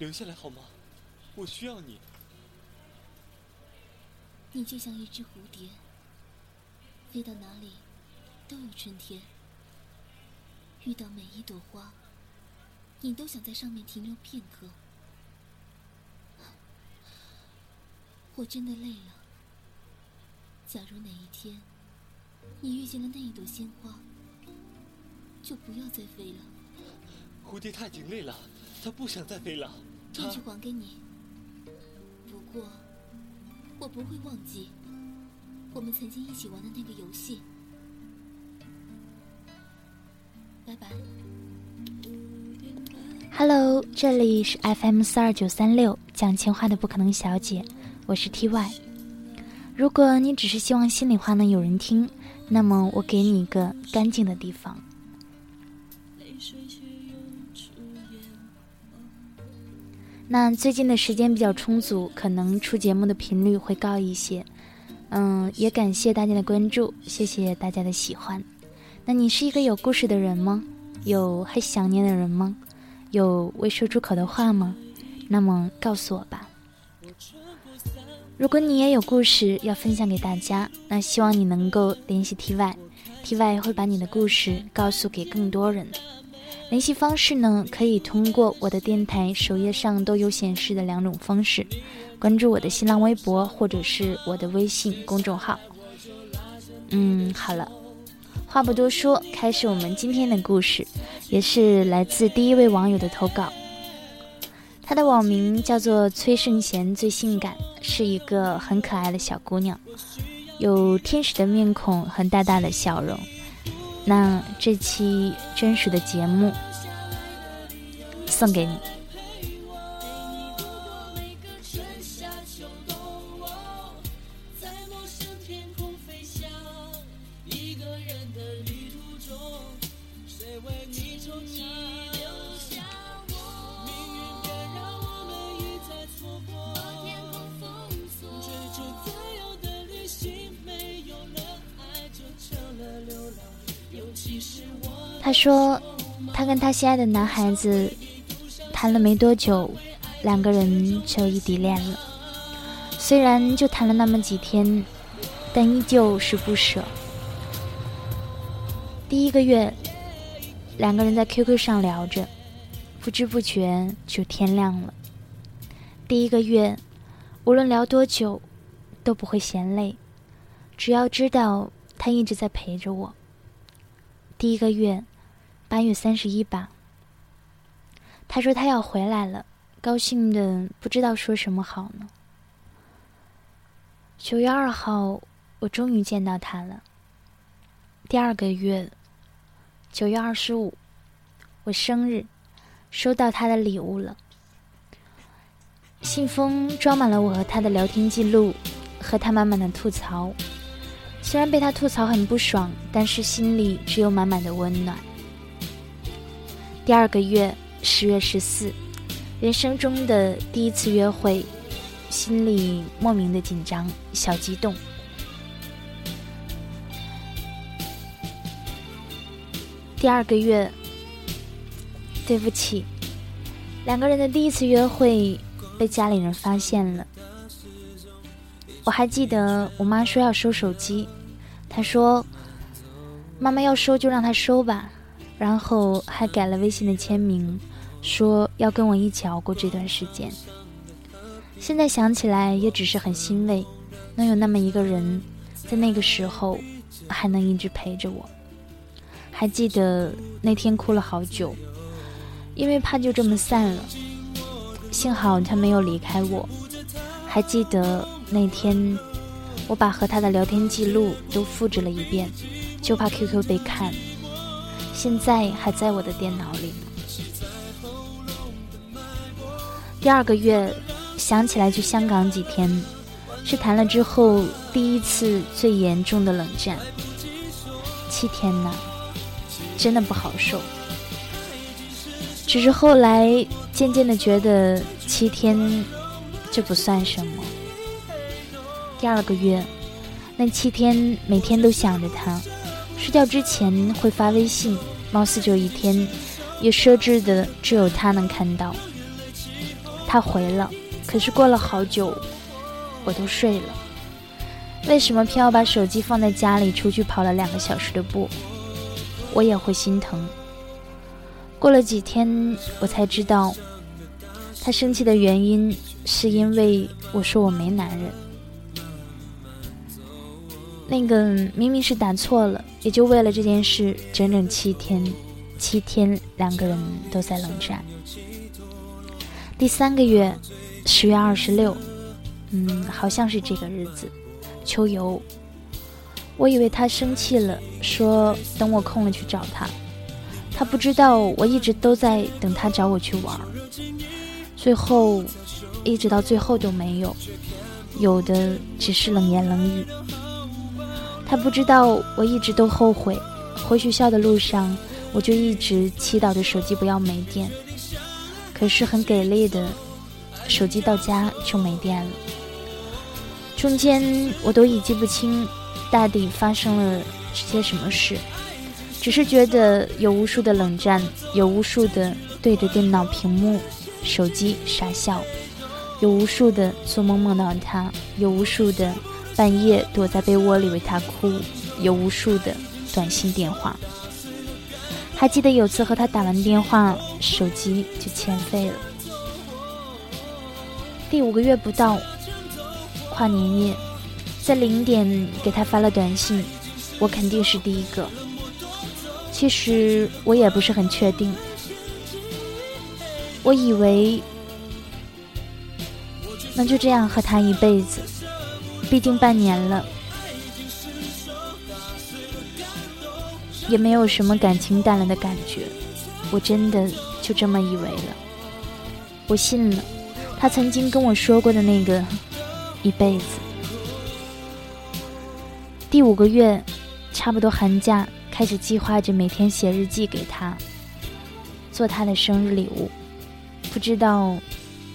留下来好吗？我需要你。你就像一只蝴蝶，飞到哪里都有春天。遇到每一朵花，你都想在上面停留片刻。我真的累了。假如哪一天你遇见了那一朵鲜花，就不要再飞了。蝴蝶它已经累了，它不想再飞了。这句还给你。不过，我不会忘记我们曾经一起玩的那个游戏。拜拜。Hello，这里是 FM 四二九三六讲情话的不可能小姐，我是 TY。如果你只是希望心里话能有人听，那么我给你一个干净的地方。那最近的时间比较充足，可能出节目的频率会高一些。嗯，也感谢大家的关注，谢谢大家的喜欢。那你是一个有故事的人吗？有还想念的人吗？有未说出口的话吗？那么告诉我吧。如果你也有故事要分享给大家，那希望你能够联系 TY，TY 会把你的故事告诉给更多人。联系方式呢，可以通过我的电台首页上都有显示的两种方式：关注我的新浪微博，或者是我的微信公众号。嗯，好了，话不多说，开始我们今天的故事，也是来自第一位网友的投稿。他的网名叫做崔圣贤，最性感，是一个很可爱的小姑娘，有天使的面孔和大大的笑容。那这期真实的节目送给你。他说，他跟他心爱的男孩子谈了没多久，两个人就异地恋了。虽然就谈了那么几天，但依旧是不舍。第一个月，两个人在 QQ 上聊着，不知不觉就天亮了。第一个月，无论聊多久，都不会嫌累，只要知道他一直在陪着我。第一个月，八月三十一吧。他说他要回来了，高兴的不知道说什么好呢。九月二号，我终于见到他了。第二个月，九月二十五，我生日，收到他的礼物了。信封装满了我和他的聊天记录，和他满满的吐槽。虽然被他吐槽很不爽，但是心里只有满满的温暖。第二个月，十月十四，人生中的第一次约会，心里莫名的紧张，小激动。第二个月，对不起，两个人的第一次约会被家里人发现了。我还记得我妈说要收手机，她说：“妈妈要收就让她收吧。”然后还改了微信的签名，说要跟我一起熬过这段时间。现在想起来也只是很欣慰，能有那么一个人，在那个时候还能一直陪着我。还记得那天哭了好久，因为怕就这么散了。幸好他没有离开我。还记得。那天，我把和他的聊天记录都复制了一遍，就怕 QQ 被看。现在还在我的电脑里第二个月，想起来去香港几天，是谈了之后第一次最严重的冷战。七天呢，真的不好受。只是后来渐渐的觉得七天，这不算什么。第二个月，那七天每天都想着他，睡觉之前会发微信，貌似就一天，也设置的只有他能看到。他回了，可是过了好久，我都睡了。为什么偏要把手机放在家里，出去跑了两个小时的步？我也会心疼。过了几天，我才知道，他生气的原因是因为我说我没男人。那个明明是打错了，也就为了这件事，整整七天，七天两个人都在冷战。第三个月，十月二十六，嗯，好像是这个日子，秋游。我以为他生气了，说等我空了去找他。他不知道我一直都在等他找我去玩。最后，一直到最后都没有，有的只是冷言冷语。他不知道我一直都后悔，回学校的路上我就一直祈祷着手机不要没电。可是很给力的，手机到家就没电了。中间我都已记不清。大抵发生了些什么事？只是觉得有无数的冷战，有无数的对着电脑屏幕、手机傻笑，有无数的做梦梦到他，有无数的半夜躲在被窝里为他哭，有无数的短信电话。还记得有次和他打完电话，手机就欠费了。第五个月不到，跨年夜。在零点给他发了短信，我肯定是第一个。其实我也不是很确定，我以为能就这样和他一辈子，毕竟半年了，也没有什么感情淡了的感觉。我真的就这么以为了，我信了他曾经跟我说过的那个一辈子。第五个月，差不多寒假，开始计划着每天写日记给他，做他的生日礼物，不知道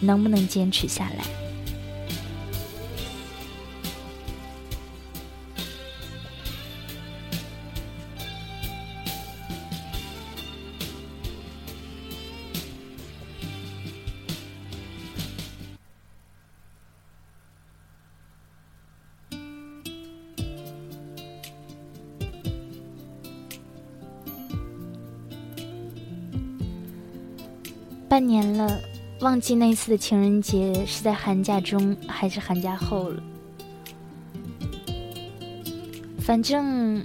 能不能坚持下来。半年了，忘记那次的情人节是在寒假中还是寒假后了。反正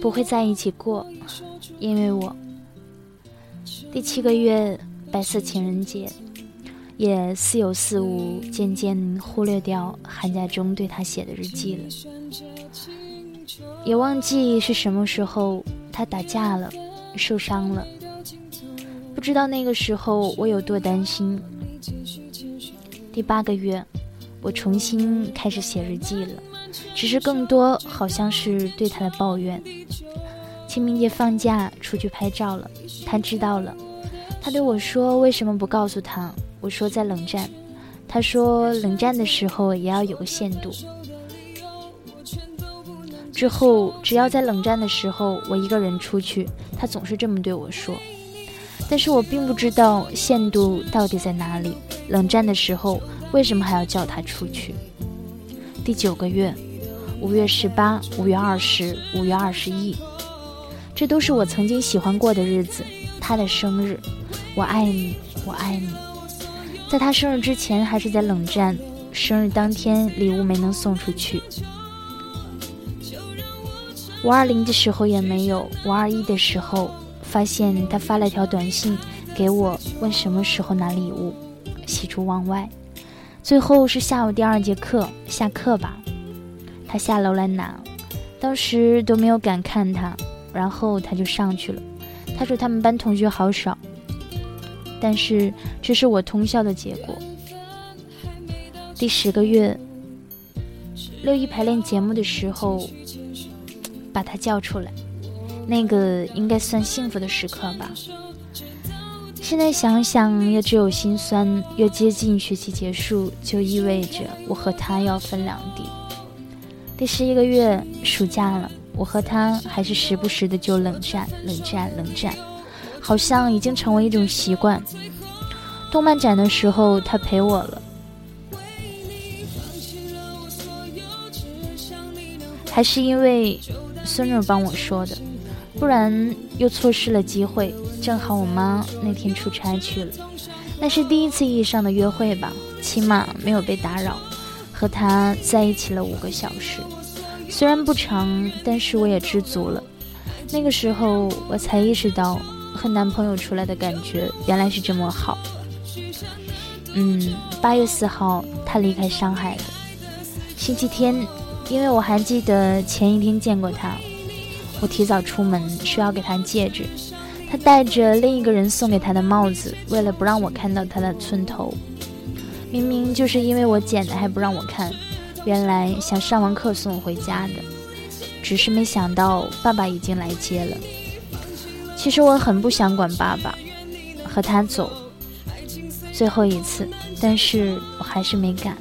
不会在一起过，因为我第七个月白色情人节，也似有似无，渐渐忽略掉寒假中对他写的日记了，也忘记是什么时候他打架了，受伤了。不知道那个时候我有多担心。第八个月，我重新开始写日记了，只是更多好像是对他的抱怨。清明节放假出去拍照了，他知道了，他对我说：“为什么不告诉他？”我说：“在冷战。”他说：“冷战的时候也要有个限度。”之后，只要在冷战的时候我一个人出去，他总是这么对我说。但是我并不知道限度到底在哪里。冷战的时候，为什么还要叫他出去？第九个月，五月十八、五月二十、五月二十一，这都是我曾经喜欢过的日子。他的生日，我爱你，我爱你。在他生日之前，还是在冷战。生日当天，礼物没能送出去。五二零的时候也没有，五二一的时候。发现他发了条短信给我，问什么时候拿礼物，喜出望外。最后是下午第二节课下课吧，他下楼来拿，当时都没有敢看他，然后他就上去了。他说他们班同学好少，但是这是我通宵的结果。第十个月，六一排练节目的时候，把他叫出来。那个应该算幸福的时刻吧。现在想想，也只有心酸。越接近学期结束，就意味着我和他要分两地。第十一个月，暑假了，我和他还是时不时的就冷战、冷战、冷战，好像已经成为一种习惯。动漫展的时候，他陪我了，还是因为孙女帮我说的，不然又错失了机会。正好我妈那天出差去了，那是第一次意义上的约会吧，起码没有被打扰，和他在一起了五个小时，虽然不长，但是我也知足了。那个时候我才意识到，和男朋友出来的感觉原来是这么好。嗯，八月四号，他离开上海了。星期天，因为我还记得前一天见过他，我提早出门说要给他戒指，他戴着另一个人送给他的帽子，为了不让我看到他的寸头。明明就是因为我剪的，还不让我看。原来想上完课送我回家的，只是没想到爸爸已经来接了。其实我很不想管爸爸，和他走。最后一次，但是我还是没敢。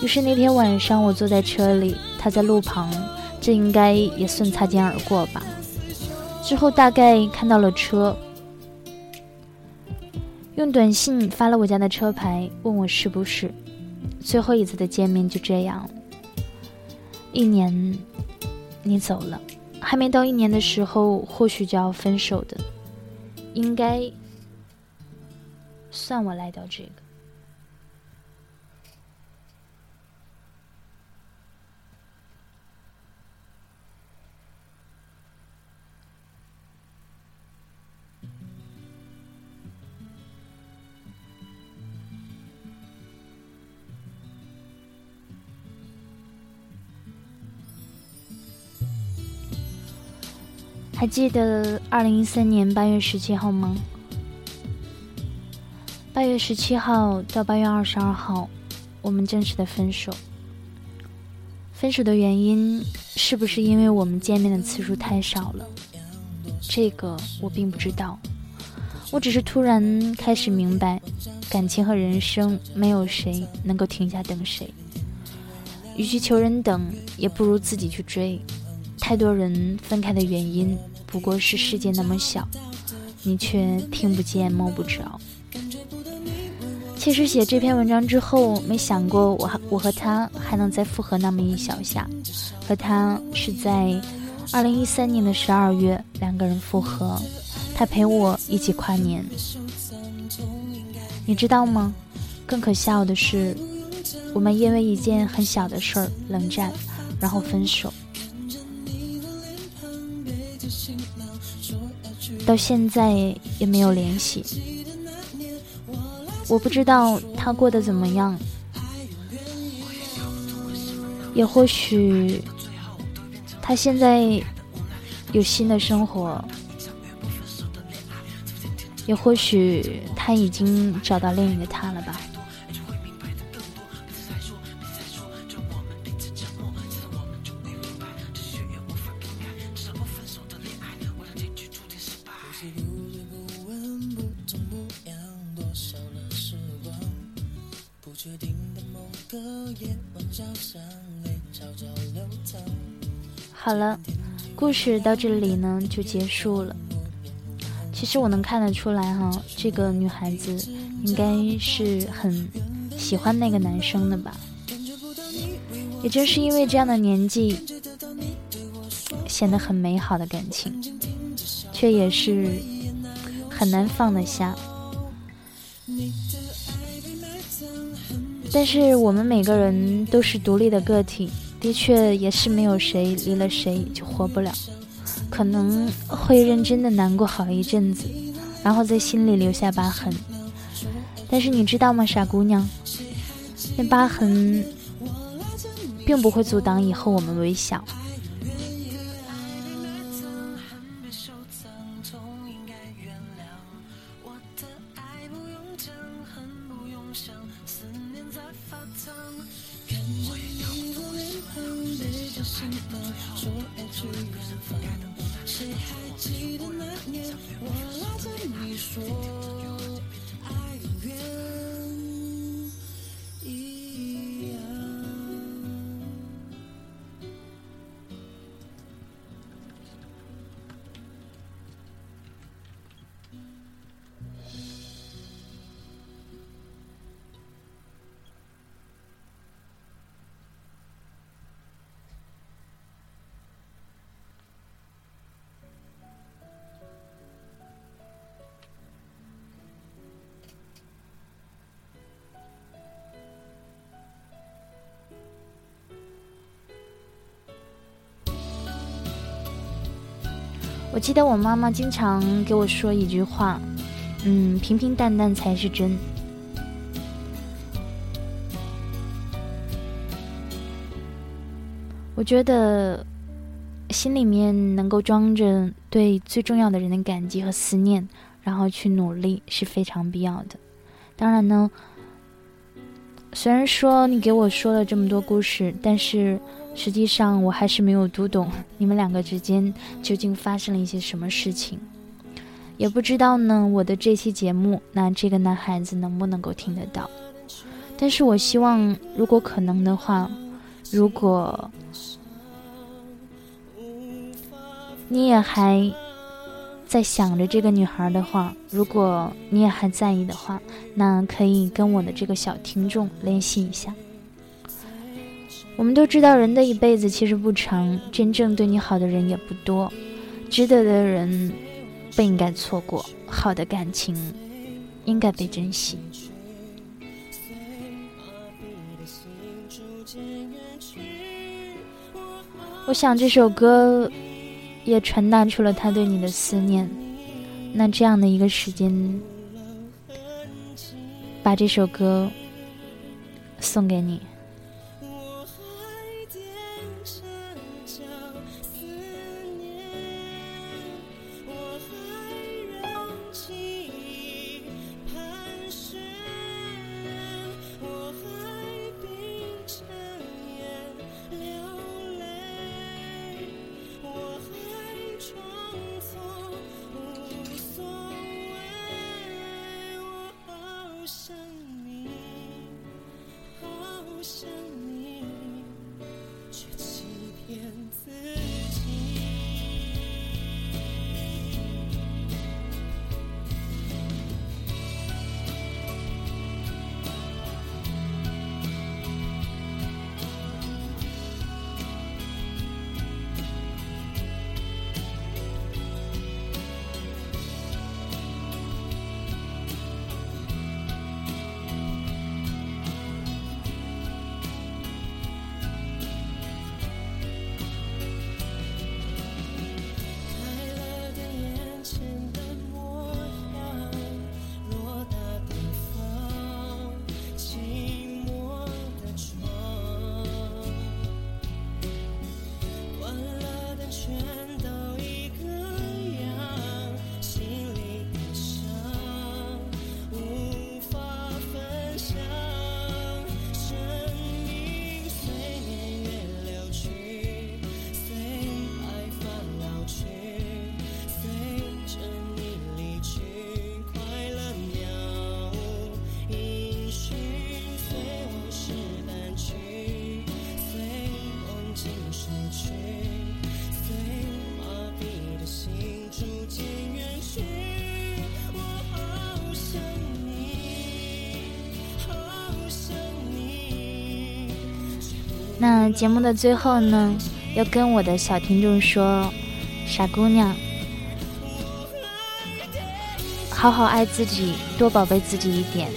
于是那天晚上，我坐在车里，他在路旁，这应该也算擦肩而过吧。之后大概看到了车，用短信发了我家的车牌，问我是不是。最后一次的见面就这样。一年，你走了，还没到一年的时候，或许就要分手的，应该。算我来到这个。还记得二零一三年八月十七号吗？八月十七号到八月二十二号，我们正式的分手。分手的原因是不是因为我们见面的次数太少了？这个我并不知道。我只是突然开始明白，感情和人生没有谁能够停下等谁。与其求人等，也不如自己去追。太多人分开的原因不过是世界那么小，你却听不见摸不着。其实写这篇文章之后，没想过我我和他还能再复合那么一小下。和他是在二零一三年的十二月，两个人复合，他陪我一起跨年。你知道吗？更可笑的是，我们因为一件很小的事儿冷战，然后分手，到现在也没有联系。我不知道他过得怎么样，也或许他现在有新的生活，也或许他已经找到另一个他了吧。好了，故事到这里呢就结束了。其实我能看得出来哈，这个女孩子应该是很喜欢那个男生的吧。也正是因为这样的年纪，显得很美好的感情，却也是很难放得下。但是我们每个人都是独立的个体。的确，也是没有谁离了谁就活不了，可能会认真的难过好一阵子，然后在心里留下疤痕。但是你知道吗，傻姑娘，那疤痕并不会阻挡以后我们微笑。记得那年我。拉着你说爱永远我记得我妈妈经常给我说一句话，嗯，平平淡淡才是真。我觉得心里面能够装着对最重要的人的感激和思念，然后去努力是非常必要的。当然呢，虽然说你给我说了这么多故事，但是。实际上，我还是没有读懂你们两个之间究竟发生了一些什么事情，也不知道呢。我的这期节目，那这个男孩子能不能够听得到？但是我希望，如果可能的话，如果你也还在想着这个女孩的话，如果你也还在意的话，那可以跟我的这个小听众联系一下。我们都知道，人的一辈子其实不长，真正对你好的人也不多，值得的人不应该错过，好的感情应该被珍惜。我想这首歌也传达出了他对你的思念。那这样的一个时间，把这首歌送给你。那节目的最后呢，要跟我的小听众说，傻姑娘，好好爱自己，多宝贝自己一点。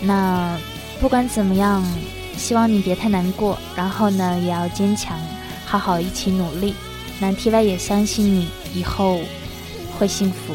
那不管怎么样，希望你别太难过，然后呢，也要坚强，好好一起努力。那 T Y 也相信你以后会幸福。